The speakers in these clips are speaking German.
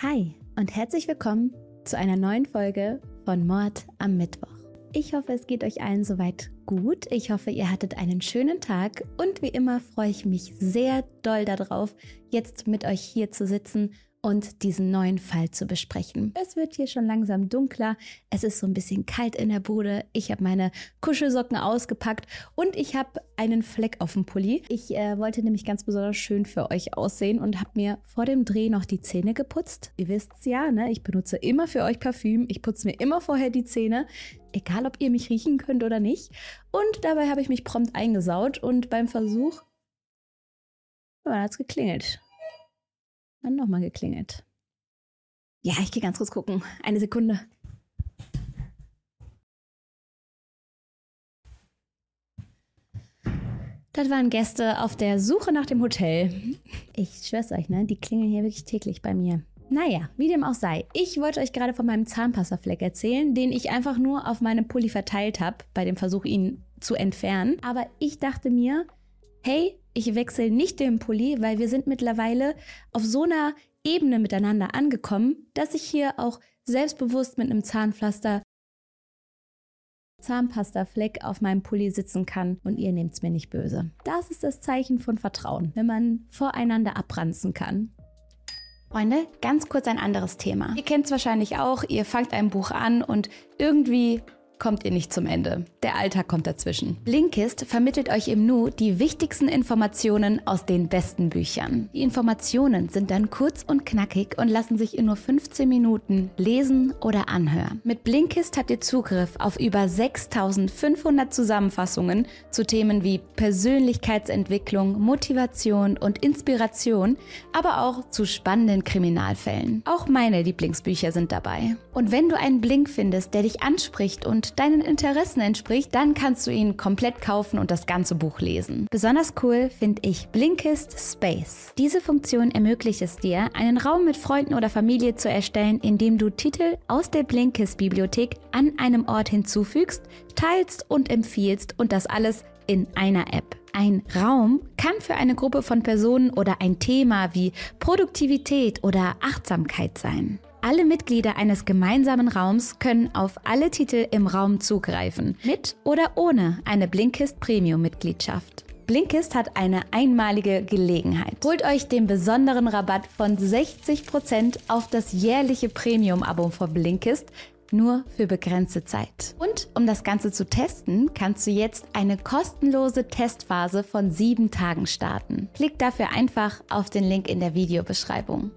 Hi und herzlich willkommen zu einer neuen Folge von Mord am Mittwoch. Ich hoffe, es geht euch allen soweit gut. Ich hoffe, ihr hattet einen schönen Tag und wie immer freue ich mich sehr doll darauf, jetzt mit euch hier zu sitzen und diesen neuen Fall zu besprechen. Es wird hier schon langsam dunkler, es ist so ein bisschen kalt in der Bude, ich habe meine Kuschelsocken ausgepackt und ich habe einen Fleck auf dem Pulli. Ich äh, wollte nämlich ganz besonders schön für euch aussehen und habe mir vor dem Dreh noch die Zähne geputzt. Ihr wisst es ja, ne? ich benutze immer für euch Parfüm, ich putze mir immer vorher die Zähne, egal ob ihr mich riechen könnt oder nicht. Und dabei habe ich mich prompt eingesaut und beim Versuch, oh, hat es geklingelt. Dann nochmal geklingelt. Ja, ich gehe ganz kurz gucken. Eine Sekunde. Das waren Gäste auf der Suche nach dem Hotel. Ich schwör's euch, ne? Die klingeln hier wirklich täglich bei mir. Naja, wie dem auch sei. Ich wollte euch gerade von meinem Zahnpastafleck erzählen, den ich einfach nur auf meinem Pulli verteilt habe, bei dem Versuch, ihn zu entfernen. Aber ich dachte mir, hey, ich wechsle nicht den Pulli, weil wir sind mittlerweile auf so einer Ebene miteinander angekommen, dass ich hier auch selbstbewusst mit einem Zahnpflaster Zahnpastafleck auf meinem Pulli sitzen kann und ihr nehmt es mir nicht böse. Das ist das Zeichen von Vertrauen, wenn man voreinander abranzen kann. Freunde, ganz kurz ein anderes Thema. Ihr kennt es wahrscheinlich auch, ihr fangt ein Buch an und irgendwie kommt ihr nicht zum Ende. Der Alltag kommt dazwischen. Blinkist vermittelt euch im Nu die wichtigsten Informationen aus den besten Büchern. Die Informationen sind dann kurz und knackig und lassen sich in nur 15 Minuten lesen oder anhören. Mit Blinkist habt ihr Zugriff auf über 6500 Zusammenfassungen zu Themen wie Persönlichkeitsentwicklung, Motivation und Inspiration, aber auch zu spannenden Kriminalfällen. Auch meine Lieblingsbücher sind dabei. Und wenn du einen Blink findest, der dich anspricht und deinen Interessen entspricht, dann kannst du ihn komplett kaufen und das ganze Buch lesen. Besonders cool finde ich Blinkist Space. Diese Funktion ermöglicht es dir, einen Raum mit Freunden oder Familie zu erstellen, in dem du Titel aus der Blinkist-Bibliothek an einem Ort hinzufügst, teilst und empfiehlst und das alles in einer App. Ein Raum kann für eine Gruppe von Personen oder ein Thema wie Produktivität oder Achtsamkeit sein. Alle Mitglieder eines gemeinsamen Raums können auf alle Titel im Raum zugreifen, mit oder ohne eine Blinkist Premium-Mitgliedschaft. Blinkist hat eine einmalige Gelegenheit. Holt euch den besonderen Rabatt von 60% auf das jährliche Premium-Abo von Blinkist nur für begrenzte Zeit. Und um das Ganze zu testen, kannst du jetzt eine kostenlose Testphase von sieben Tagen starten. Klick dafür einfach auf den Link in der Videobeschreibung.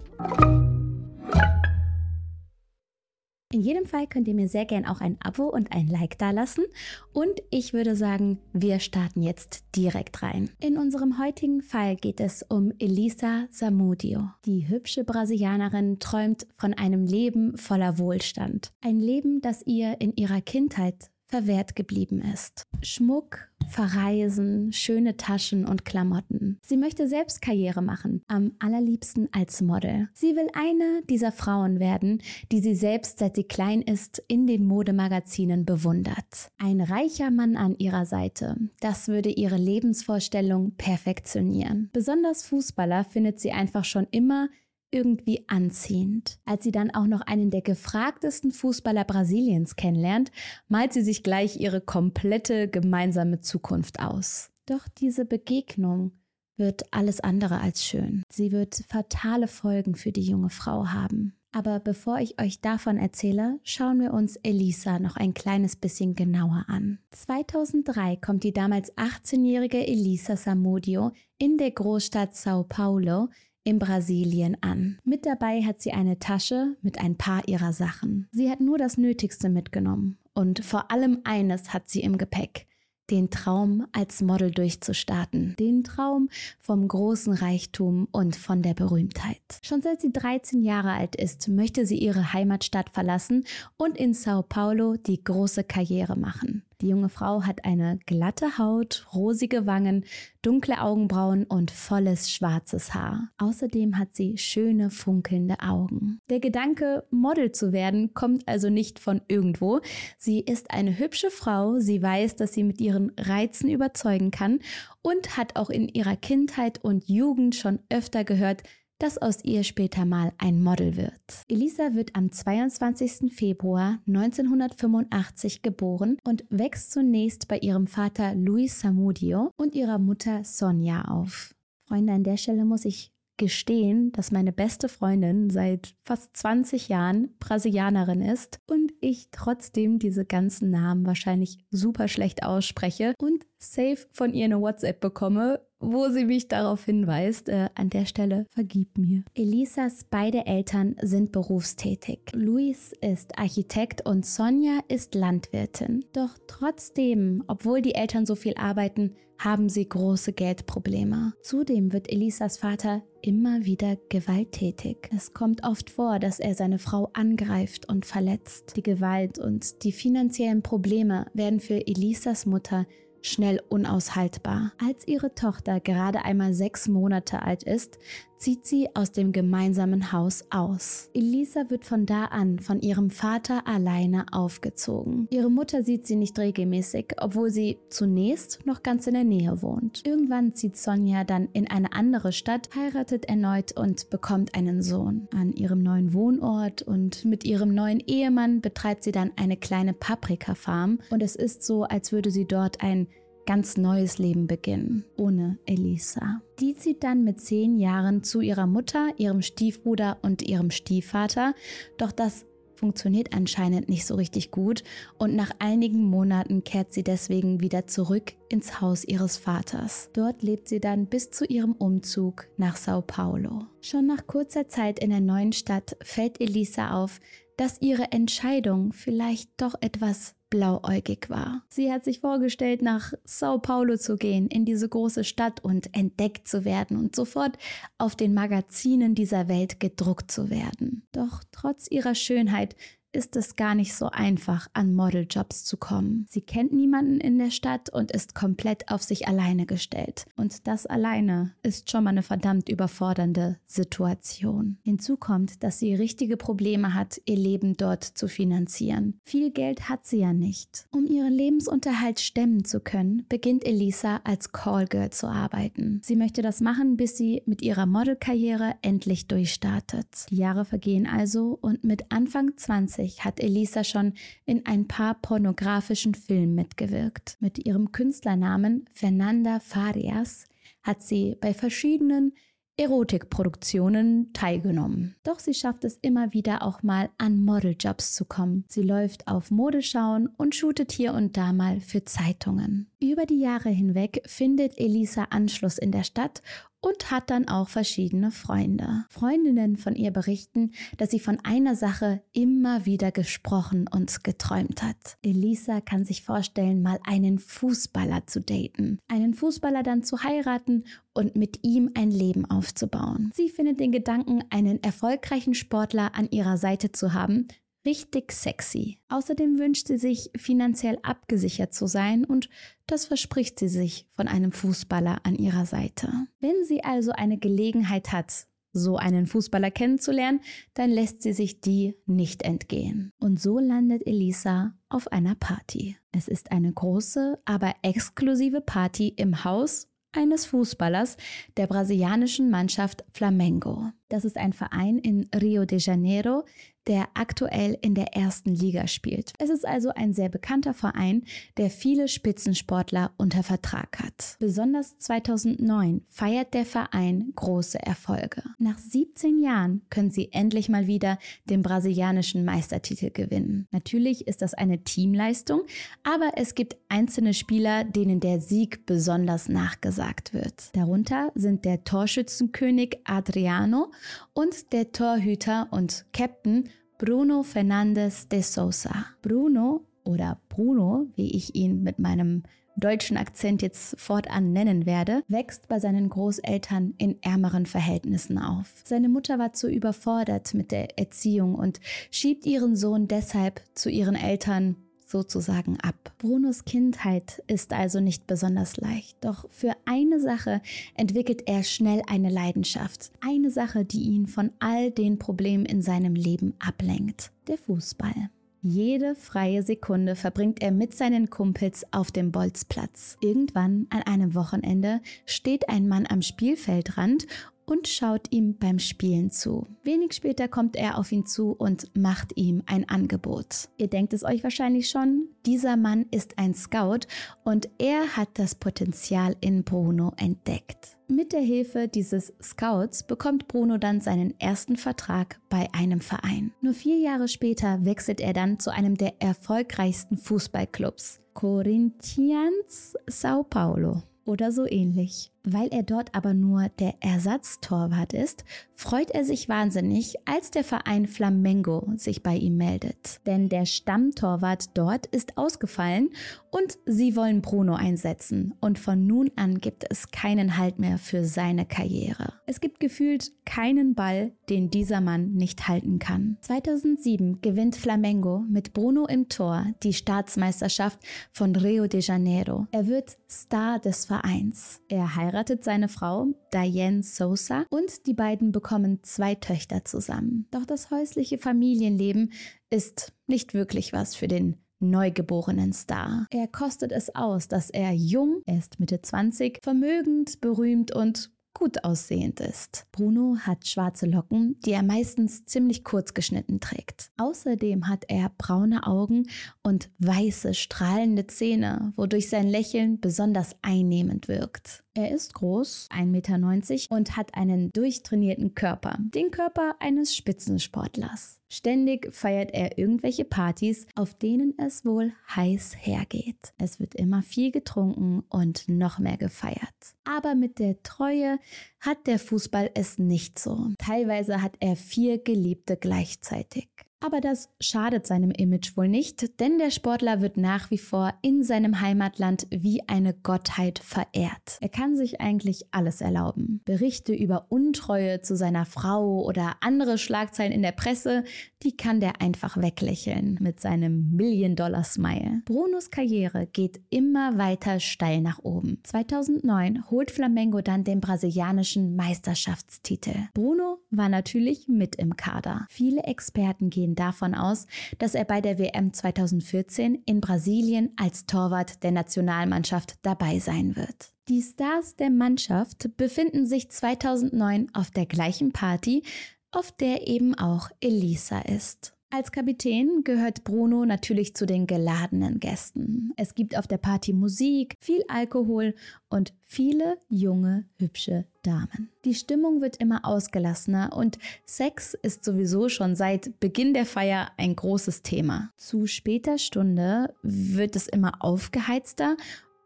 In jedem Fall könnt ihr mir sehr gern auch ein Abo und ein Like dalassen. Und ich würde sagen, wir starten jetzt direkt rein. In unserem heutigen Fall geht es um Elisa Samudio. Die hübsche Brasilianerin träumt von einem Leben voller Wohlstand. Ein Leben, das ihr in ihrer Kindheit verwehrt geblieben ist. Schmuck, Verreisen, schöne Taschen und Klamotten. Sie möchte selbst Karriere machen, am allerliebsten als Model. Sie will eine dieser Frauen werden, die sie selbst seit sie klein ist in den Modemagazinen bewundert. Ein reicher Mann an ihrer Seite, das würde ihre Lebensvorstellung perfektionieren. Besonders Fußballer findet sie einfach schon immer irgendwie anziehend. Als sie dann auch noch einen der gefragtesten Fußballer Brasiliens kennenlernt, malt sie sich gleich ihre komplette gemeinsame Zukunft aus. Doch diese Begegnung wird alles andere als schön. Sie wird fatale Folgen für die junge Frau haben. Aber bevor ich euch davon erzähle, schauen wir uns Elisa noch ein kleines bisschen genauer an. 2003 kommt die damals 18-jährige Elisa Samudio in der Großstadt Sao Paulo in Brasilien an. Mit dabei hat sie eine Tasche mit ein paar ihrer Sachen. Sie hat nur das Nötigste mitgenommen und vor allem eines hat sie im Gepäck den Traum als Model durchzustarten, den Traum vom großen Reichtum und von der Berühmtheit. Schon seit sie 13 Jahre alt ist, möchte sie ihre Heimatstadt verlassen und in Sao Paulo die große Karriere machen. Die junge Frau hat eine glatte Haut, rosige Wangen, dunkle Augenbrauen und volles schwarzes Haar. Außerdem hat sie schöne, funkelnde Augen. Der Gedanke, Model zu werden, kommt also nicht von irgendwo. Sie ist eine hübsche Frau, sie weiß, dass sie mit ihren Reizen überzeugen kann und hat auch in ihrer Kindheit und Jugend schon öfter gehört, dass aus ihr später mal ein Model wird. Elisa wird am 22. Februar 1985 geboren und wächst zunächst bei ihrem Vater Luis Samudio und ihrer Mutter Sonja auf. Freunde, an der Stelle muss ich gestehen, dass meine beste Freundin seit fast 20 Jahren Brasilianerin ist und ich trotzdem diese ganzen Namen wahrscheinlich super schlecht ausspreche und safe von ihr eine WhatsApp bekomme, wo sie mich darauf hinweist. Äh, an der Stelle vergib mir. Elisas beide Eltern sind berufstätig. Luis ist Architekt und Sonja ist Landwirtin. Doch trotzdem, obwohl die Eltern so viel arbeiten, haben sie große Geldprobleme. Zudem wird Elisas Vater immer wieder gewalttätig. Es kommt oft vor, dass er seine Frau angreift und verletzt. Die Gewalt und die finanziellen Probleme werden für Elisas Mutter schnell unaushaltbar. Als ihre Tochter gerade einmal sechs Monate alt ist, zieht sie aus dem gemeinsamen Haus aus. Elisa wird von da an von ihrem Vater alleine aufgezogen. Ihre Mutter sieht sie nicht regelmäßig, obwohl sie zunächst noch ganz in der Nähe wohnt. Irgendwann zieht Sonja dann in eine andere Stadt, heiratet erneut und bekommt einen Sohn. An ihrem neuen Wohnort und mit ihrem neuen Ehemann betreibt sie dann eine kleine Paprikafarm und es ist so, als würde sie dort ein ganz neues Leben beginnen, ohne Elisa. Die zieht dann mit zehn Jahren zu ihrer Mutter, ihrem Stiefbruder und ihrem Stiefvater, doch das funktioniert anscheinend nicht so richtig gut und nach einigen Monaten kehrt sie deswegen wieder zurück ins Haus ihres Vaters. Dort lebt sie dann bis zu ihrem Umzug nach Sao Paulo. Schon nach kurzer Zeit in der neuen Stadt fällt Elisa auf, dass ihre Entscheidung vielleicht doch etwas blauäugig war. Sie hat sich vorgestellt, nach Sao Paulo zu gehen, in diese große Stadt und entdeckt zu werden und sofort auf den Magazinen dieser Welt gedruckt zu werden. Doch trotz ihrer Schönheit ist es gar nicht so einfach, an Modeljobs zu kommen. Sie kennt niemanden in der Stadt und ist komplett auf sich alleine gestellt. Und das alleine ist schon mal eine verdammt überfordernde Situation. Hinzu kommt, dass sie richtige Probleme hat, ihr Leben dort zu finanzieren. Viel Geld hat sie ja nicht. Um ihren Lebensunterhalt stemmen zu können, beginnt Elisa als Callgirl zu arbeiten. Sie möchte das machen, bis sie mit ihrer Modelkarriere endlich durchstartet. Die Jahre vergehen also und mit Anfang 20 1990 hat Elisa schon in ein paar pornografischen Filmen mitgewirkt. Mit ihrem Künstlernamen Fernanda Farias hat sie bei verschiedenen Erotikproduktionen teilgenommen. Doch sie schafft es immer wieder auch mal an Modeljobs zu kommen. Sie läuft auf Modeschauen und shootet hier und da mal für Zeitungen. Über die Jahre hinweg findet Elisa Anschluss in der Stadt und hat dann auch verschiedene Freunde. Freundinnen von ihr berichten, dass sie von einer Sache immer wieder gesprochen und geträumt hat. Elisa kann sich vorstellen, mal einen Fußballer zu daten, einen Fußballer dann zu heiraten und mit ihm ein Leben aufzubauen. Sie findet den Gedanken, einen erfolgreichen Sportler an ihrer Seite zu haben, richtig sexy. Außerdem wünscht sie sich, finanziell abgesichert zu sein und das verspricht sie sich von einem Fußballer an ihrer Seite. Wenn sie also eine Gelegenheit hat, so einen Fußballer kennenzulernen, dann lässt sie sich die nicht entgehen. Und so landet Elisa auf einer Party. Es ist eine große, aber exklusive Party im Haus eines Fußballers der brasilianischen Mannschaft Flamengo. Das ist ein Verein in Rio de Janeiro, der aktuell in der ersten Liga spielt. Es ist also ein sehr bekannter Verein, der viele Spitzensportler unter Vertrag hat. Besonders 2009 feiert der Verein große Erfolge. Nach 17 Jahren können sie endlich mal wieder den brasilianischen Meistertitel gewinnen. Natürlich ist das eine Teamleistung, aber es gibt einzelne Spieler, denen der Sieg besonders nachgesagt wird. Darunter sind der Torschützenkönig Adriano und der Torhüter und Captain Bruno Fernandes de Sousa. Bruno oder Bruno, wie ich ihn mit meinem deutschen Akzent jetzt fortan nennen werde, wächst bei seinen Großeltern in ärmeren Verhältnissen auf. Seine Mutter war zu überfordert mit der Erziehung und schiebt ihren Sohn deshalb zu ihren Eltern sozusagen ab. Brunos Kindheit ist also nicht besonders leicht, doch für eine Sache entwickelt er schnell eine Leidenschaft. Eine Sache, die ihn von all den Problemen in seinem Leben ablenkt. Der Fußball. Jede freie Sekunde verbringt er mit seinen Kumpels auf dem Bolzplatz. Irgendwann an einem Wochenende steht ein Mann am Spielfeldrand und schaut ihm beim Spielen zu. Wenig später kommt er auf ihn zu und macht ihm ein Angebot. Ihr denkt es euch wahrscheinlich schon, dieser Mann ist ein Scout und er hat das Potenzial in Bruno entdeckt. Mit der Hilfe dieses Scouts bekommt Bruno dann seinen ersten Vertrag bei einem Verein. Nur vier Jahre später wechselt er dann zu einem der erfolgreichsten Fußballclubs, Corinthians Sao Paulo oder so ähnlich. Weil er dort aber nur der Ersatztorwart ist, freut er sich wahnsinnig, als der Verein Flamengo sich bei ihm meldet. Denn der Stammtorwart dort ist ausgefallen und sie wollen Bruno einsetzen. Und von nun an gibt es keinen Halt mehr für seine Karriere. Es gibt gefühlt keinen Ball, den dieser Mann nicht halten kann. 2007 gewinnt Flamengo mit Bruno im Tor die Staatsmeisterschaft von Rio de Janeiro. Er wird Star des Vereins. Er heiratet seine Frau Diane Sosa und die beiden bekommen zwei Töchter zusammen. Doch das häusliche Familienleben ist nicht wirklich was für den neugeborenen Star. Er kostet es aus, dass er jung, er ist Mitte 20, vermögend, berühmt und gut aussehend ist. Bruno hat schwarze Locken, die er meistens ziemlich kurz geschnitten trägt. Außerdem hat er braune Augen und weiße, strahlende Zähne, wodurch sein Lächeln besonders einnehmend wirkt. Er ist groß, 1,90 Meter und hat einen durchtrainierten Körper, den Körper eines Spitzensportlers. Ständig feiert er irgendwelche Partys, auf denen es wohl heiß hergeht. Es wird immer viel getrunken und noch mehr gefeiert. Aber mit der Treue hat der Fußball es nicht so. Teilweise hat er vier Geliebte gleichzeitig. Aber das schadet seinem Image wohl nicht, denn der Sportler wird nach wie vor in seinem Heimatland wie eine Gottheit verehrt. Er kann sich eigentlich alles erlauben. Berichte über Untreue zu seiner Frau oder andere Schlagzeilen in der Presse, die kann der einfach weglächeln mit seinem Million-Dollar-Smile. Brunos Karriere geht immer weiter steil nach oben. 2009 holt Flamengo dann den brasilianischen Meisterschaftstitel. Bruno war natürlich mit im Kader. Viele Experten gehen gehen davon aus, dass er bei der WM 2014 in Brasilien als Torwart der Nationalmannschaft dabei sein wird. Die Stars der Mannschaft befinden sich 2009 auf der gleichen Party, auf der eben auch Elisa ist. Als Kapitän gehört Bruno natürlich zu den geladenen Gästen. Es gibt auf der Party Musik, viel Alkohol und viele junge, hübsche Damen. Die Stimmung wird immer ausgelassener und Sex ist sowieso schon seit Beginn der Feier ein großes Thema. Zu später Stunde wird es immer aufgeheizter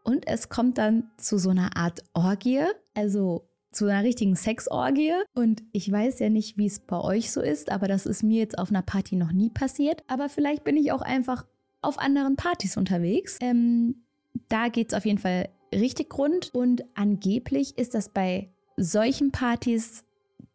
und es kommt dann zu so einer Art Orgie, also zu einer richtigen Sexorgie. Und ich weiß ja nicht, wie es bei euch so ist, aber das ist mir jetzt auf einer Party noch nie passiert. Aber vielleicht bin ich auch einfach auf anderen Partys unterwegs. Ähm, da geht es auf jeden Fall richtig rund. Und angeblich ist das bei solchen Partys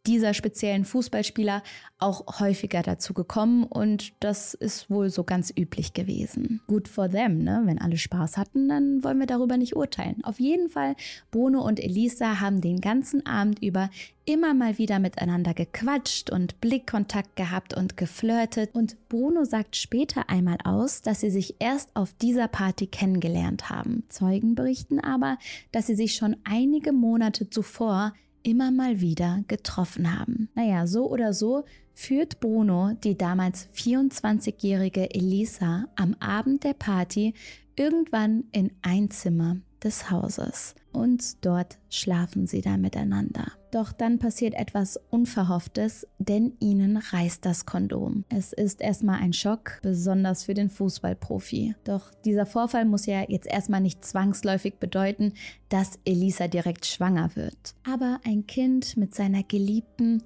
dieser speziellen Fußballspieler auch häufiger dazu gekommen und das ist wohl so ganz üblich gewesen. Gut for them, ne? Wenn alle Spaß hatten, dann wollen wir darüber nicht urteilen. Auf jeden Fall, Bruno und Elisa haben den ganzen Abend über immer mal wieder miteinander gequatscht und Blickkontakt gehabt und geflirtet und Bruno sagt später einmal aus, dass sie sich erst auf dieser Party kennengelernt haben. Zeugen berichten aber, dass sie sich schon einige Monate zuvor immer mal wieder getroffen haben. Naja, so oder so führt Bruno die damals 24-jährige Elisa am Abend der Party irgendwann in ein Zimmer des Hauses und dort schlafen sie dann miteinander. Doch dann passiert etwas Unverhofftes, denn ihnen reißt das Kondom. Es ist erstmal ein Schock, besonders für den Fußballprofi. Doch dieser Vorfall muss ja jetzt erstmal nicht zwangsläufig bedeuten, dass Elisa direkt schwanger wird. Aber ein Kind mit seiner Geliebten,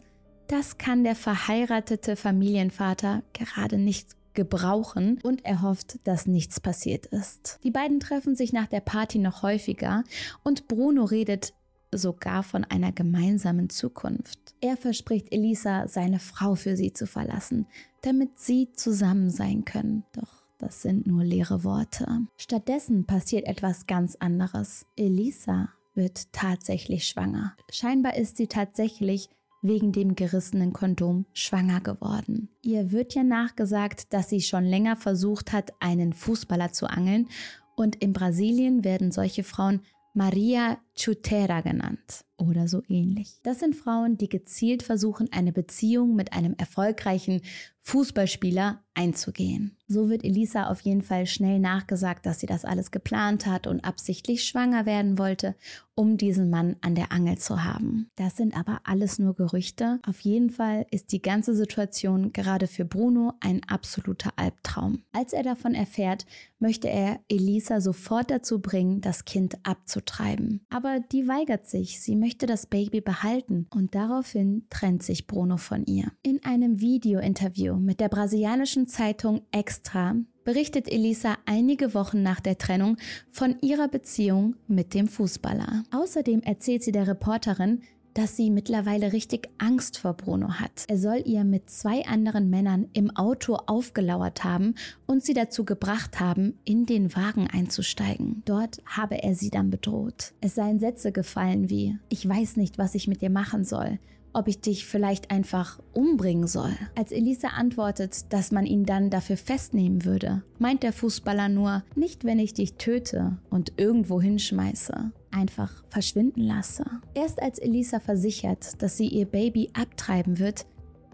das kann der verheiratete Familienvater gerade nicht gebrauchen und er hofft, dass nichts passiert ist. Die beiden treffen sich nach der Party noch häufiger und Bruno redet sogar von einer gemeinsamen Zukunft. Er verspricht Elisa, seine Frau für sie zu verlassen, damit sie zusammen sein können. Doch das sind nur leere Worte. Stattdessen passiert etwas ganz anderes. Elisa wird tatsächlich schwanger. Scheinbar ist sie tatsächlich wegen dem gerissenen Kondom schwanger geworden. Ihr wird ja nachgesagt, dass sie schon länger versucht hat, einen Fußballer zu angeln und in Brasilien werden solche Frauen Maria Chutera genannt oder so ähnlich. Das sind Frauen, die gezielt versuchen, eine Beziehung mit einem erfolgreichen Fußballspieler einzugehen. So wird Elisa auf jeden Fall schnell nachgesagt, dass sie das alles geplant hat und absichtlich schwanger werden wollte, um diesen Mann an der Angel zu haben. Das sind aber alles nur Gerüchte. Auf jeden Fall ist die ganze Situation gerade für Bruno ein absoluter Albtraum. Als er davon erfährt, möchte er Elisa sofort dazu bringen, das Kind abzutreiben. Aber die weigert sich. Sie möchte das Baby behalten und daraufhin trennt sich Bruno von ihr. In einem Videointerview mit der brasilianischen Zeitung Extra berichtet Elisa einige Wochen nach der Trennung von ihrer Beziehung mit dem Fußballer. Außerdem erzählt sie der Reporterin, dass sie mittlerweile richtig Angst vor Bruno hat. Er soll ihr mit zwei anderen Männern im Auto aufgelauert haben und sie dazu gebracht haben, in den Wagen einzusteigen. Dort habe er sie dann bedroht. Es seien Sätze gefallen wie, ich weiß nicht, was ich mit dir machen soll ob ich dich vielleicht einfach umbringen soll. Als Elisa antwortet, dass man ihn dann dafür festnehmen würde, meint der Fußballer nur, nicht wenn ich dich töte und irgendwo hinschmeiße einfach verschwinden lasse. Erst als Elisa versichert, dass sie ihr Baby abtreiben wird,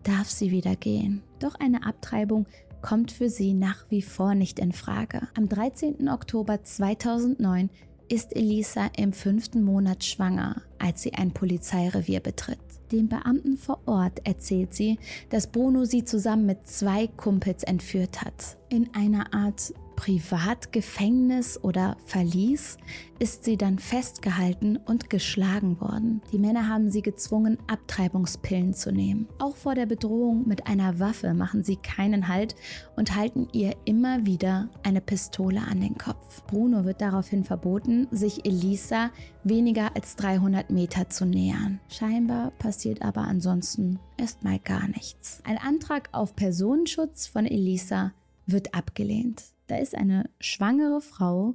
darf sie wieder gehen. Doch eine Abtreibung kommt für sie nach wie vor nicht in Frage. Am 13. Oktober 2009 ist Elisa im fünften Monat schwanger, als sie ein Polizeirevier betritt. Dem Beamten vor Ort erzählt sie, dass Bruno sie zusammen mit zwei Kumpels entführt hat. In einer Art Privatgefängnis oder Verlies ist sie dann festgehalten und geschlagen worden. Die Männer haben sie gezwungen, Abtreibungspillen zu nehmen. Auch vor der Bedrohung mit einer Waffe machen sie keinen Halt und halten ihr immer wieder eine Pistole an den Kopf. Bruno wird daraufhin verboten, sich Elisa weniger als 300 Meter zu nähern. Scheinbar passiert aber ansonsten erstmal gar nichts. Ein Antrag auf Personenschutz von Elisa wird abgelehnt. Da ist eine schwangere Frau,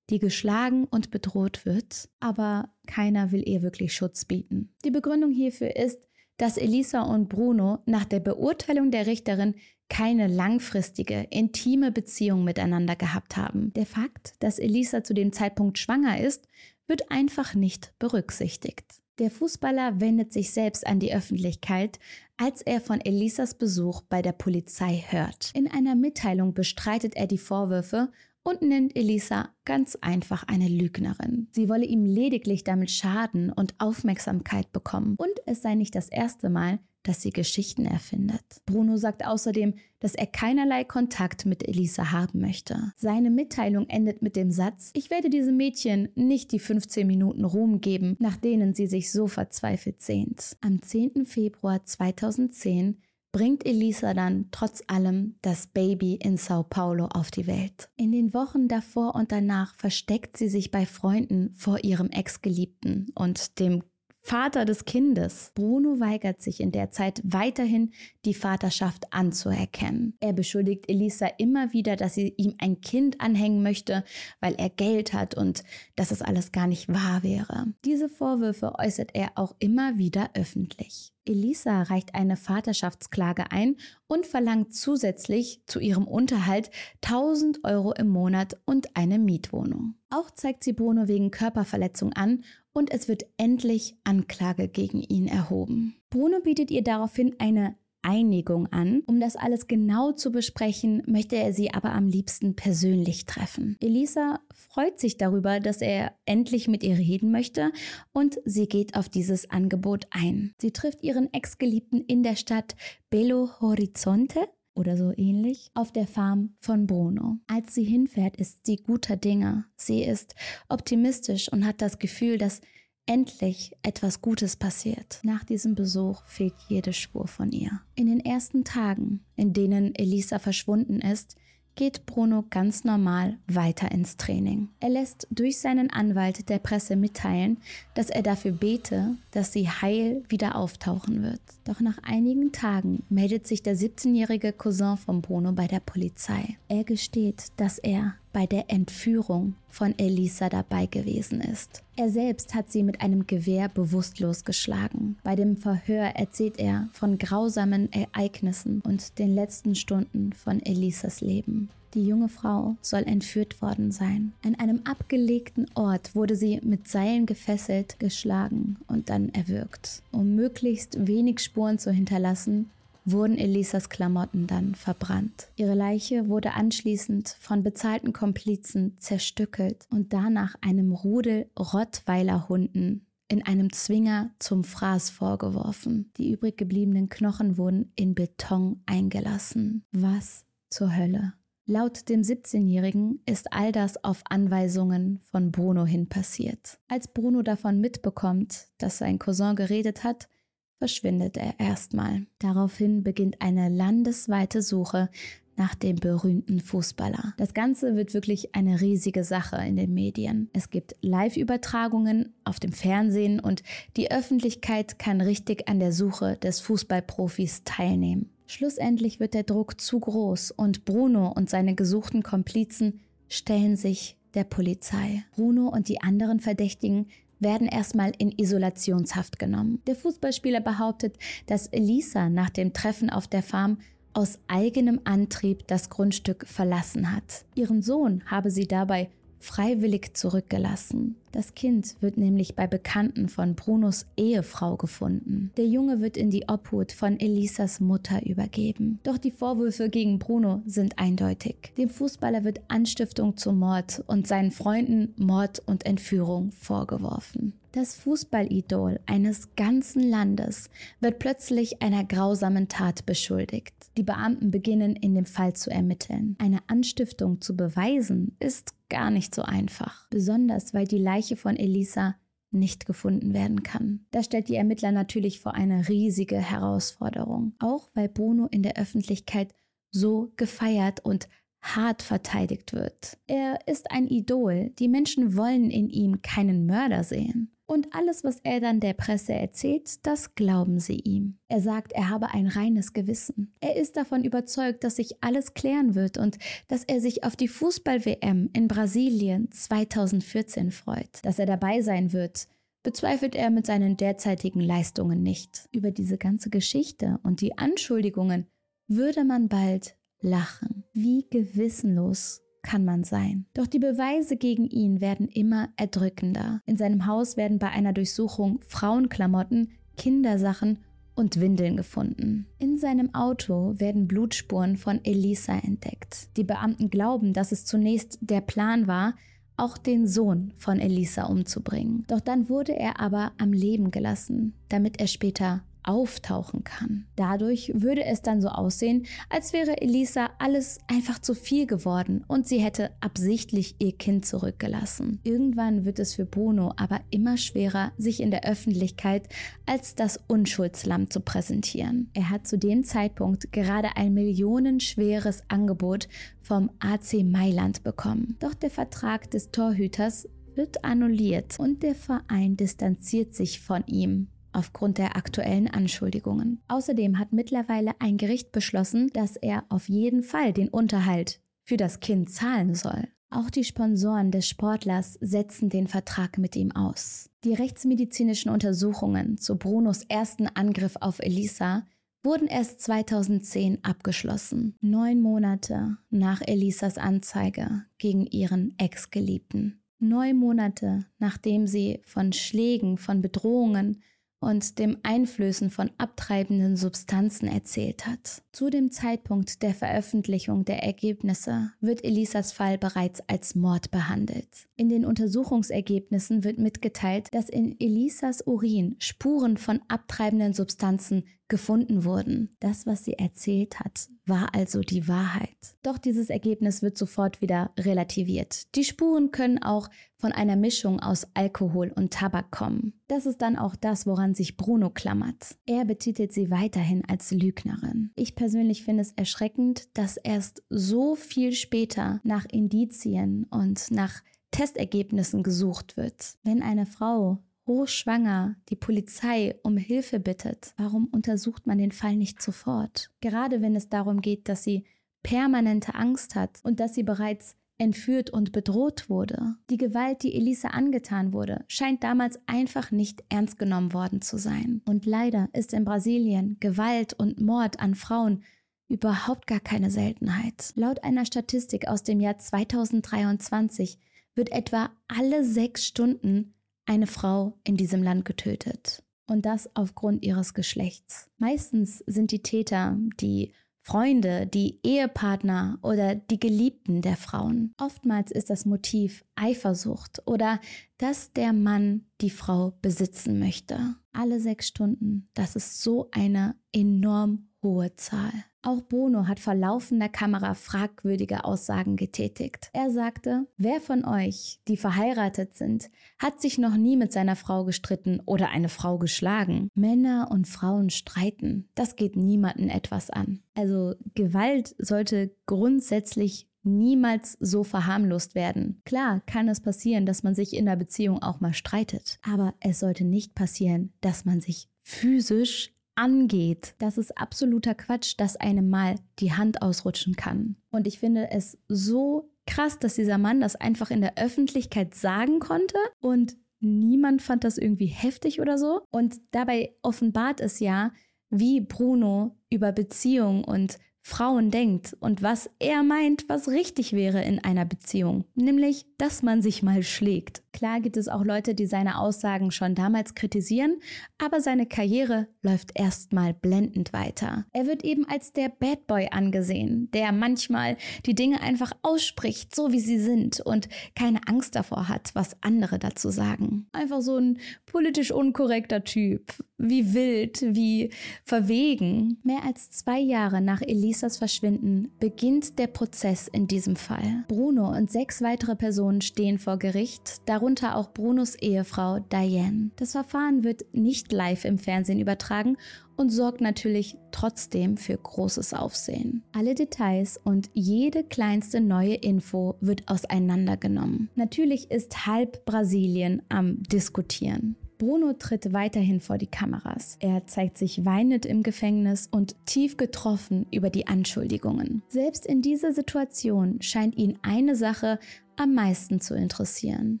die geschlagen und bedroht wird, aber keiner will ihr wirklich Schutz bieten. Die Begründung hierfür ist, dass Elisa und Bruno nach der Beurteilung der Richterin keine langfristige, intime Beziehung miteinander gehabt haben. Der Fakt, dass Elisa zu dem Zeitpunkt schwanger ist, wird einfach nicht berücksichtigt. Der Fußballer wendet sich selbst an die Öffentlichkeit, als er von Elisas Besuch bei der Polizei hört. In einer Mitteilung bestreitet er die Vorwürfe und nennt Elisa ganz einfach eine Lügnerin. Sie wolle ihm lediglich damit Schaden und Aufmerksamkeit bekommen und es sei nicht das erste Mal, dass sie Geschichten erfindet. Bruno sagt außerdem, dass er keinerlei Kontakt mit Elisa haben möchte. Seine Mitteilung endet mit dem Satz, ich werde diesem Mädchen nicht die 15 Minuten Ruhm geben, nach denen sie sich so verzweifelt sehnt. Am 10. Februar 2010 bringt Elisa dann trotz allem das Baby in Sao Paulo auf die Welt. In den Wochen davor und danach versteckt sie sich bei Freunden vor ihrem Ex-Geliebten und dem Vater des Kindes. Bruno weigert sich in der Zeit weiterhin, die Vaterschaft anzuerkennen. Er beschuldigt Elisa immer wieder, dass sie ihm ein Kind anhängen möchte, weil er Geld hat und dass es alles gar nicht wahr wäre. Diese Vorwürfe äußert er auch immer wieder öffentlich. Elisa reicht eine Vaterschaftsklage ein und verlangt zusätzlich zu ihrem Unterhalt 1000 Euro im Monat und eine Mietwohnung. Auch zeigt sie Bruno wegen Körperverletzung an und es wird endlich Anklage gegen ihn erhoben. Bruno bietet ihr daraufhin eine Einigung an. Um das alles genau zu besprechen, möchte er sie aber am liebsten persönlich treffen. Elisa freut sich darüber, dass er endlich mit ihr reden möchte und sie geht auf dieses Angebot ein. Sie trifft ihren Ex-Geliebten in der Stadt Belo Horizonte oder so ähnlich auf der Farm von Bruno. Als sie hinfährt, ist sie guter Dinge. Sie ist optimistisch und hat das Gefühl, dass endlich etwas Gutes passiert. Nach diesem Besuch fehlt jede Spur von ihr. In den ersten Tagen, in denen Elisa verschwunden ist, geht Bruno ganz normal weiter ins Training. Er lässt durch seinen Anwalt der Presse mitteilen, dass er dafür bete, dass sie heil wieder auftauchen wird. Doch nach einigen Tagen meldet sich der 17-jährige Cousin von Bruno bei der Polizei. Er gesteht, dass er bei der Entführung von Elisa dabei gewesen ist. Er selbst hat sie mit einem Gewehr bewusstlos geschlagen. Bei dem Verhör erzählt er von grausamen Ereignissen und den letzten Stunden von Elisas Leben. Die junge Frau soll entführt worden sein. An einem abgelegten Ort wurde sie mit Seilen gefesselt, geschlagen und dann erwürgt. Um möglichst wenig Spuren zu hinterlassen, wurden Elisas Klamotten dann verbrannt. Ihre Leiche wurde anschließend von bezahlten Komplizen zerstückelt und danach einem Rudel Rottweilerhunden in einem Zwinger zum Fraß vorgeworfen. Die übrig gebliebenen Knochen wurden in Beton eingelassen. Was zur Hölle? Laut dem 17-Jährigen ist all das auf Anweisungen von Bruno hin passiert. Als Bruno davon mitbekommt, dass sein Cousin geredet hat, verschwindet er erstmal. Daraufhin beginnt eine landesweite Suche nach dem berühmten Fußballer. Das Ganze wird wirklich eine riesige Sache in den Medien. Es gibt Live-Übertragungen auf dem Fernsehen und die Öffentlichkeit kann richtig an der Suche des Fußballprofis teilnehmen. Schlussendlich wird der Druck zu groß und Bruno und seine gesuchten Komplizen stellen sich der Polizei. Bruno und die anderen Verdächtigen werden erstmal in Isolationshaft genommen. Der Fußballspieler behauptet, dass Elisa nach dem Treffen auf der Farm aus eigenem Antrieb das Grundstück verlassen hat. Ihren Sohn habe sie dabei freiwillig zurückgelassen. Das Kind wird nämlich bei Bekannten von Brunos Ehefrau gefunden. Der Junge wird in die Obhut von Elisas Mutter übergeben. Doch die Vorwürfe gegen Bruno sind eindeutig. Dem Fußballer wird Anstiftung zum Mord und seinen Freunden Mord und Entführung vorgeworfen. Das Fußballidol eines ganzen Landes wird plötzlich einer grausamen Tat beschuldigt. Die Beamten beginnen in dem Fall zu ermitteln. Eine Anstiftung zu beweisen ist gar nicht so einfach, besonders weil die Leiche von Elisa nicht gefunden werden kann. Das stellt die Ermittler natürlich vor eine riesige Herausforderung, auch weil Bruno in der Öffentlichkeit so gefeiert und hart verteidigt wird. Er ist ein Idol, die Menschen wollen in ihm keinen Mörder sehen. Und alles, was er dann der Presse erzählt, das glauben sie ihm. Er sagt, er habe ein reines Gewissen. Er ist davon überzeugt, dass sich alles klären wird und dass er sich auf die Fußball-WM in Brasilien 2014 freut. Dass er dabei sein wird, bezweifelt er mit seinen derzeitigen Leistungen nicht. Über diese ganze Geschichte und die Anschuldigungen würde man bald lachen. Wie gewissenlos kann man sein. Doch die Beweise gegen ihn werden immer erdrückender. In seinem Haus werden bei einer Durchsuchung Frauenklamotten, Kindersachen und Windeln gefunden. In seinem Auto werden Blutspuren von Elisa entdeckt. Die Beamten glauben, dass es zunächst der Plan war, auch den Sohn von Elisa umzubringen. Doch dann wurde er aber am Leben gelassen, damit er später auftauchen kann. Dadurch würde es dann so aussehen, als wäre Elisa alles einfach zu viel geworden und sie hätte absichtlich ihr Kind zurückgelassen. Irgendwann wird es für Bruno aber immer schwerer, sich in der Öffentlichkeit als das Unschuldslamm zu präsentieren. Er hat zu dem Zeitpunkt gerade ein millionenschweres Angebot vom AC Mailand bekommen. Doch der Vertrag des Torhüters wird annulliert und der Verein distanziert sich von ihm aufgrund der aktuellen Anschuldigungen. Außerdem hat mittlerweile ein Gericht beschlossen, dass er auf jeden Fall den Unterhalt für das Kind zahlen soll. Auch die Sponsoren des Sportlers setzen den Vertrag mit ihm aus. Die rechtsmedizinischen Untersuchungen zu Brunos ersten Angriff auf Elisa wurden erst 2010 abgeschlossen, neun Monate nach Elisas Anzeige gegen ihren Ex-Geliebten. Neun Monate nachdem sie von Schlägen, von Bedrohungen, und dem Einflößen von abtreibenden Substanzen erzählt hat. Zu dem Zeitpunkt der Veröffentlichung der Ergebnisse wird Elisas Fall bereits als Mord behandelt. In den Untersuchungsergebnissen wird mitgeteilt, dass in Elisas Urin Spuren von abtreibenden Substanzen gefunden wurden. Das, was sie erzählt hat, war also die Wahrheit. Doch dieses Ergebnis wird sofort wieder relativiert. Die Spuren können auch von einer Mischung aus Alkohol und Tabak kommen. Das ist dann auch das, woran sich Bruno klammert. Er betitelt sie weiterhin als Lügnerin. Ich persönlich finde es erschreckend, dass erst so viel später nach Indizien und nach Testergebnissen gesucht wird. Wenn eine Frau hochschwanger die Polizei um Hilfe bittet, warum untersucht man den Fall nicht sofort? Gerade wenn es darum geht, dass sie permanente Angst hat und dass sie bereits entführt und bedroht wurde. Die Gewalt, die Elisa angetan wurde, scheint damals einfach nicht ernst genommen worden zu sein. Und leider ist in Brasilien Gewalt und Mord an Frauen überhaupt gar keine Seltenheit. Laut einer Statistik aus dem Jahr 2023 wird etwa alle sechs Stunden eine Frau in diesem Land getötet. Und das aufgrund ihres Geschlechts. Meistens sind die Täter die Freunde, die Ehepartner oder die Geliebten der Frauen. Oftmals ist das Motiv Eifersucht oder dass der Mann die Frau besitzen möchte. Alle sechs Stunden, das ist so eine enorm hohe Zahl. Auch Bruno hat vor laufender Kamera fragwürdige Aussagen getätigt. Er sagte, wer von euch, die verheiratet sind, hat sich noch nie mit seiner Frau gestritten oder eine Frau geschlagen? Männer und Frauen streiten, das geht niemanden etwas an. Also Gewalt sollte grundsätzlich niemals so verharmlost werden. Klar kann es passieren, dass man sich in der Beziehung auch mal streitet, aber es sollte nicht passieren, dass man sich physisch angeht. Das ist absoluter Quatsch, dass einem mal die Hand ausrutschen kann. Und ich finde es so krass, dass dieser Mann das einfach in der Öffentlichkeit sagen konnte und niemand fand das irgendwie heftig oder so. Und dabei offenbart es ja, wie Bruno über Beziehung und Frauen denkt und was er meint, was richtig wäre in einer Beziehung, nämlich, dass man sich mal schlägt. Klar gibt es auch Leute, die seine Aussagen schon damals kritisieren, aber seine Karriere läuft erstmal blendend weiter. Er wird eben als der Bad Boy angesehen, der manchmal die Dinge einfach ausspricht, so wie sie sind und keine Angst davor hat, was andere dazu sagen. Einfach so ein politisch unkorrekter Typ, wie wild, wie verwegen. Mehr als zwei Jahre nach Elisas Verschwinden beginnt der Prozess in diesem Fall. Bruno und sechs weitere Personen stehen vor Gericht, darunter auch Brunos Ehefrau Diane. Das Verfahren wird nicht live im Fernsehen übertragen und sorgt natürlich trotzdem für großes Aufsehen. Alle Details und jede kleinste neue Info wird auseinandergenommen. Natürlich ist halb Brasilien am Diskutieren. Bruno tritt weiterhin vor die Kameras. Er zeigt sich weinend im Gefängnis und tief getroffen über die Anschuldigungen. Selbst in dieser Situation scheint ihn eine Sache am meisten zu interessieren.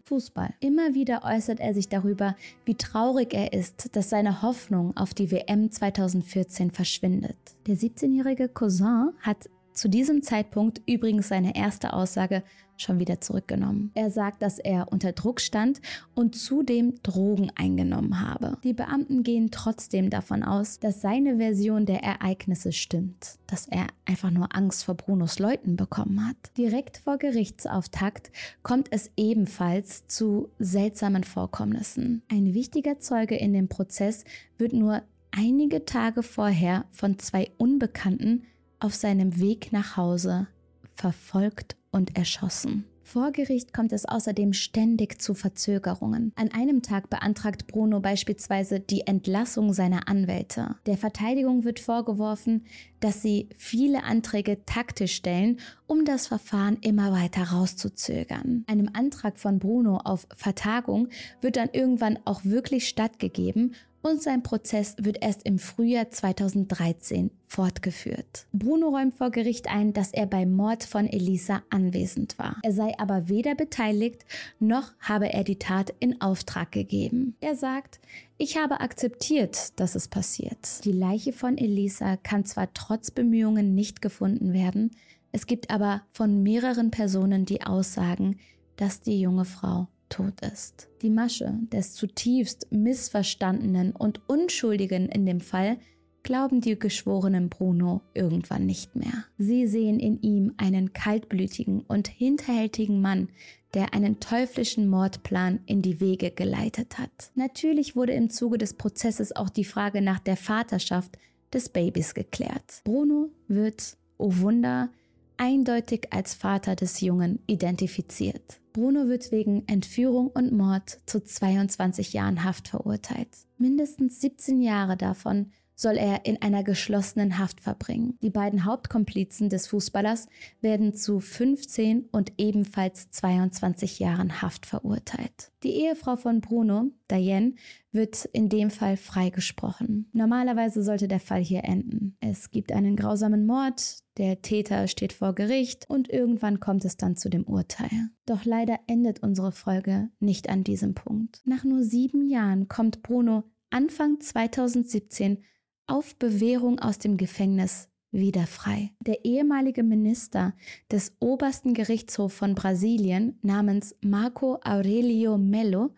Fußball. Immer wieder äußert er sich darüber, wie traurig er ist, dass seine Hoffnung auf die WM 2014 verschwindet. Der 17-jährige Cousin hat zu diesem Zeitpunkt übrigens seine erste Aussage schon wieder zurückgenommen. Er sagt, dass er unter Druck stand und zudem Drogen eingenommen habe. Die Beamten gehen trotzdem davon aus, dass seine Version der Ereignisse stimmt, dass er einfach nur Angst vor Brunos Leuten bekommen hat. Direkt vor Gerichtsauftakt kommt es ebenfalls zu seltsamen Vorkommnissen. Ein wichtiger Zeuge in dem Prozess wird nur einige Tage vorher von zwei Unbekannten auf seinem Weg nach Hause verfolgt und erschossen. Vor Gericht kommt es außerdem ständig zu Verzögerungen. An einem Tag beantragt Bruno beispielsweise die Entlassung seiner Anwälte. Der Verteidigung wird vorgeworfen, dass sie viele Anträge taktisch stellen, um das Verfahren immer weiter rauszuzögern. Einem Antrag von Bruno auf Vertagung wird dann irgendwann auch wirklich stattgegeben und sein Prozess wird erst im Frühjahr 2013 fortgeführt. Bruno räumt vor Gericht ein, dass er beim Mord von Elisa anwesend war. Er sei aber weder beteiligt, noch habe er die Tat in Auftrag gegeben. Er sagt, ich habe akzeptiert, dass es passiert. Die Leiche von Elisa kann zwar trotz Bemühungen nicht gefunden werden, es gibt aber von mehreren Personen die Aussagen, dass die junge Frau tot ist. Die Masche des zutiefst Missverstandenen und Unschuldigen in dem Fall glauben die Geschworenen Bruno irgendwann nicht mehr. Sie sehen in ihm einen kaltblütigen und hinterhältigen Mann, der einen teuflischen Mordplan in die Wege geleitet hat. Natürlich wurde im Zuge des Prozesses auch die Frage nach der Vaterschaft des Babys geklärt. Bruno wird, oh Wunder, eindeutig als Vater des Jungen identifiziert. Bruno wird wegen Entführung und Mord zu 22 Jahren Haft verurteilt. Mindestens 17 Jahre davon soll er in einer geschlossenen Haft verbringen. Die beiden Hauptkomplizen des Fußballers werden zu 15 und ebenfalls 22 Jahren Haft verurteilt. Die Ehefrau von Bruno, Diane, wird in dem Fall freigesprochen. Normalerweise sollte der Fall hier enden. Es gibt einen grausamen Mord, der Täter steht vor Gericht und irgendwann kommt es dann zu dem Urteil. Doch leider endet unsere Folge nicht an diesem Punkt. Nach nur sieben Jahren kommt Bruno Anfang 2017 auf Bewährung aus dem Gefängnis wieder frei. Der ehemalige Minister des obersten Gerichtshofs von Brasilien namens Marco Aurelio Melo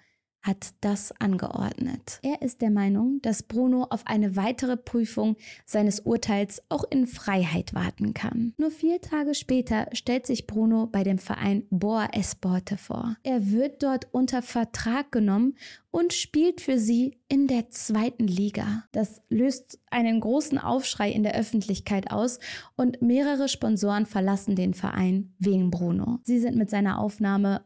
hat das angeordnet. Er ist der Meinung, dass Bruno auf eine weitere Prüfung seines Urteils auch in Freiheit warten kann. Nur vier Tage später stellt sich Bruno bei dem Verein Boa Esporte vor. Er wird dort unter Vertrag genommen und spielt für sie in der zweiten Liga. Das löst einen großen Aufschrei in der Öffentlichkeit aus und mehrere Sponsoren verlassen den Verein wegen Bruno. Sie sind mit seiner Aufnahme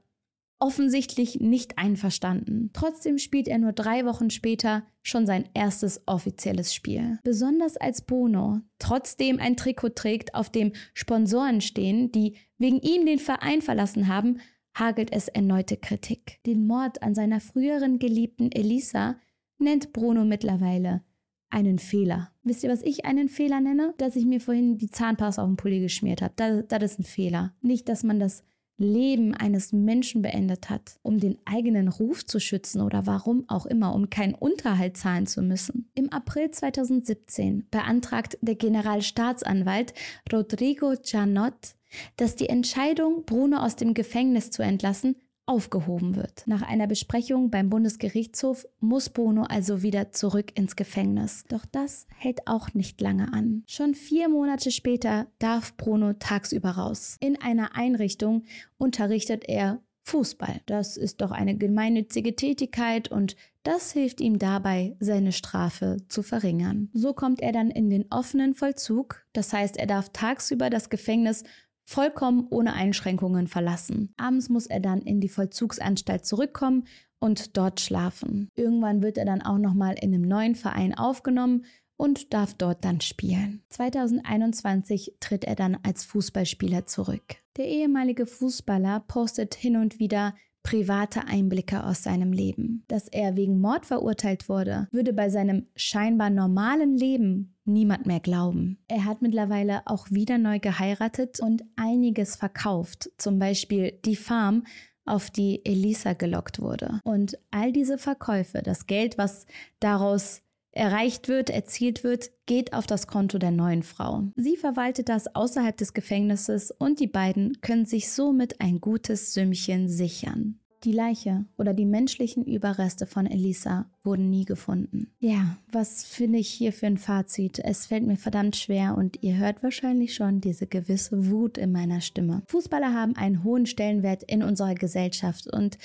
offensichtlich nicht einverstanden. Trotzdem spielt er nur drei Wochen später schon sein erstes offizielles Spiel. Besonders als Bono trotzdem ein Trikot trägt, auf dem Sponsoren stehen, die wegen ihm den Verein verlassen haben, hagelt es erneute Kritik. Den Mord an seiner früheren Geliebten Elisa nennt Bruno mittlerweile einen Fehler. Wisst ihr, was ich einen Fehler nenne? Dass ich mir vorhin die Zahnpasta auf den Pulli geschmiert habe. Das, das ist ein Fehler. Nicht, dass man das Leben eines Menschen beendet hat, um den eigenen Ruf zu schützen oder warum auch immer, um keinen Unterhalt zahlen zu müssen. Im April 2017 beantragt der Generalstaatsanwalt Rodrigo Janot, dass die Entscheidung, Bruno aus dem Gefängnis zu entlassen, aufgehoben wird. Nach einer Besprechung beim Bundesgerichtshof muss Bono also wieder zurück ins Gefängnis. Doch das hält auch nicht lange an. Schon vier Monate später darf Bruno tagsüber raus. In einer Einrichtung unterrichtet er Fußball. Das ist doch eine gemeinnützige Tätigkeit und das hilft ihm dabei, seine Strafe zu verringern. So kommt er dann in den offenen Vollzug, das heißt, er darf tagsüber das Gefängnis vollkommen ohne Einschränkungen verlassen. Abends muss er dann in die Vollzugsanstalt zurückkommen und dort schlafen. Irgendwann wird er dann auch nochmal in einem neuen Verein aufgenommen und darf dort dann spielen. 2021 tritt er dann als Fußballspieler zurück. Der ehemalige Fußballer postet hin und wieder private Einblicke aus seinem Leben. Dass er wegen Mord verurteilt wurde, würde bei seinem scheinbar normalen Leben niemand mehr glauben. Er hat mittlerweile auch wieder neu geheiratet und einiges verkauft, zum Beispiel die Farm, auf die Elisa gelockt wurde. Und all diese Verkäufe, das Geld, was daraus erreicht wird, erzielt wird, geht auf das Konto der neuen Frau. Sie verwaltet das außerhalb des Gefängnisses und die beiden können sich somit ein gutes Sümmchen sichern. Die Leiche oder die menschlichen Überreste von Elisa wurden nie gefunden. Ja, was finde ich hier für ein Fazit? Es fällt mir verdammt schwer und ihr hört wahrscheinlich schon diese gewisse Wut in meiner Stimme. Fußballer haben einen hohen Stellenwert in unserer Gesellschaft und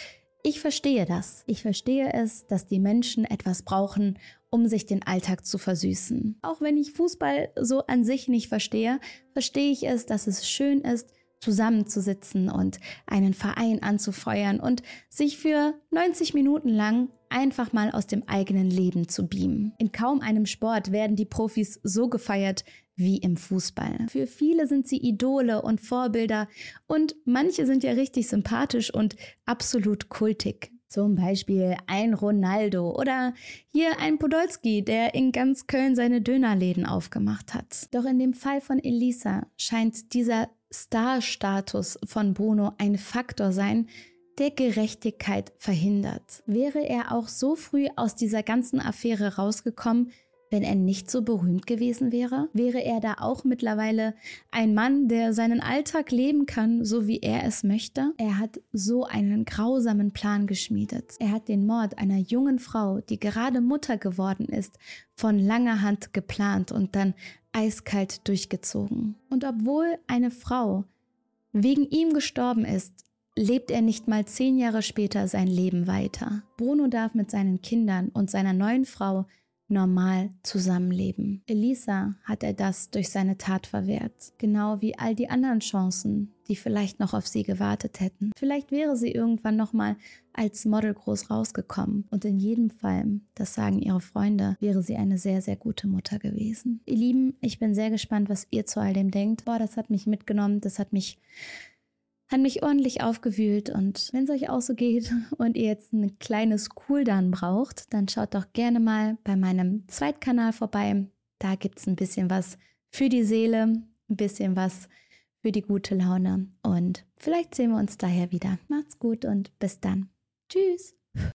ich verstehe das. Ich verstehe es, dass die Menschen etwas brauchen, um sich den Alltag zu versüßen. Auch wenn ich Fußball so an sich nicht verstehe, verstehe ich es, dass es schön ist, zusammenzusitzen und einen Verein anzufeuern und sich für 90 Minuten lang einfach mal aus dem eigenen Leben zu beamen. In kaum einem Sport werden die Profis so gefeiert wie im Fußball. Für viele sind sie Idole und Vorbilder und manche sind ja richtig sympathisch und absolut kultig. Zum Beispiel ein Ronaldo oder hier ein Podolski, der in ganz Köln seine Dönerläden aufgemacht hat. Doch in dem Fall von Elisa scheint dieser Star-Status von Bruno ein Faktor sein, der Gerechtigkeit verhindert. Wäre er auch so früh aus dieser ganzen Affäre rausgekommen, wenn er nicht so berühmt gewesen wäre? Wäre er da auch mittlerweile ein Mann, der seinen Alltag leben kann, so wie er es möchte? Er hat so einen grausamen Plan geschmiedet. Er hat den Mord einer jungen Frau, die gerade Mutter geworden ist, von langer Hand geplant und dann eiskalt durchgezogen. Und obwohl eine Frau wegen ihm gestorben ist, lebt er nicht mal zehn Jahre später sein Leben weiter. Bruno darf mit seinen Kindern und seiner neuen Frau normal zusammenleben. Elisa hat er das durch seine Tat verwehrt, genau wie all die anderen Chancen, die vielleicht noch auf sie gewartet hätten. Vielleicht wäre sie irgendwann nochmal als Model groß rausgekommen und in jedem Fall, das sagen ihre Freunde, wäre sie eine sehr, sehr gute Mutter gewesen. Ihr Lieben, ich bin sehr gespannt, was ihr zu all dem denkt. Boah, das hat mich mitgenommen, das hat mich hat mich ordentlich aufgewühlt und wenn es euch auch so geht und ihr jetzt ein kleines Cooldown braucht, dann schaut doch gerne mal bei meinem Zweitkanal vorbei. Da gibt es ein bisschen was für die Seele, ein bisschen was für die gute Laune und vielleicht sehen wir uns daher wieder. Macht's gut und bis dann. Tschüss.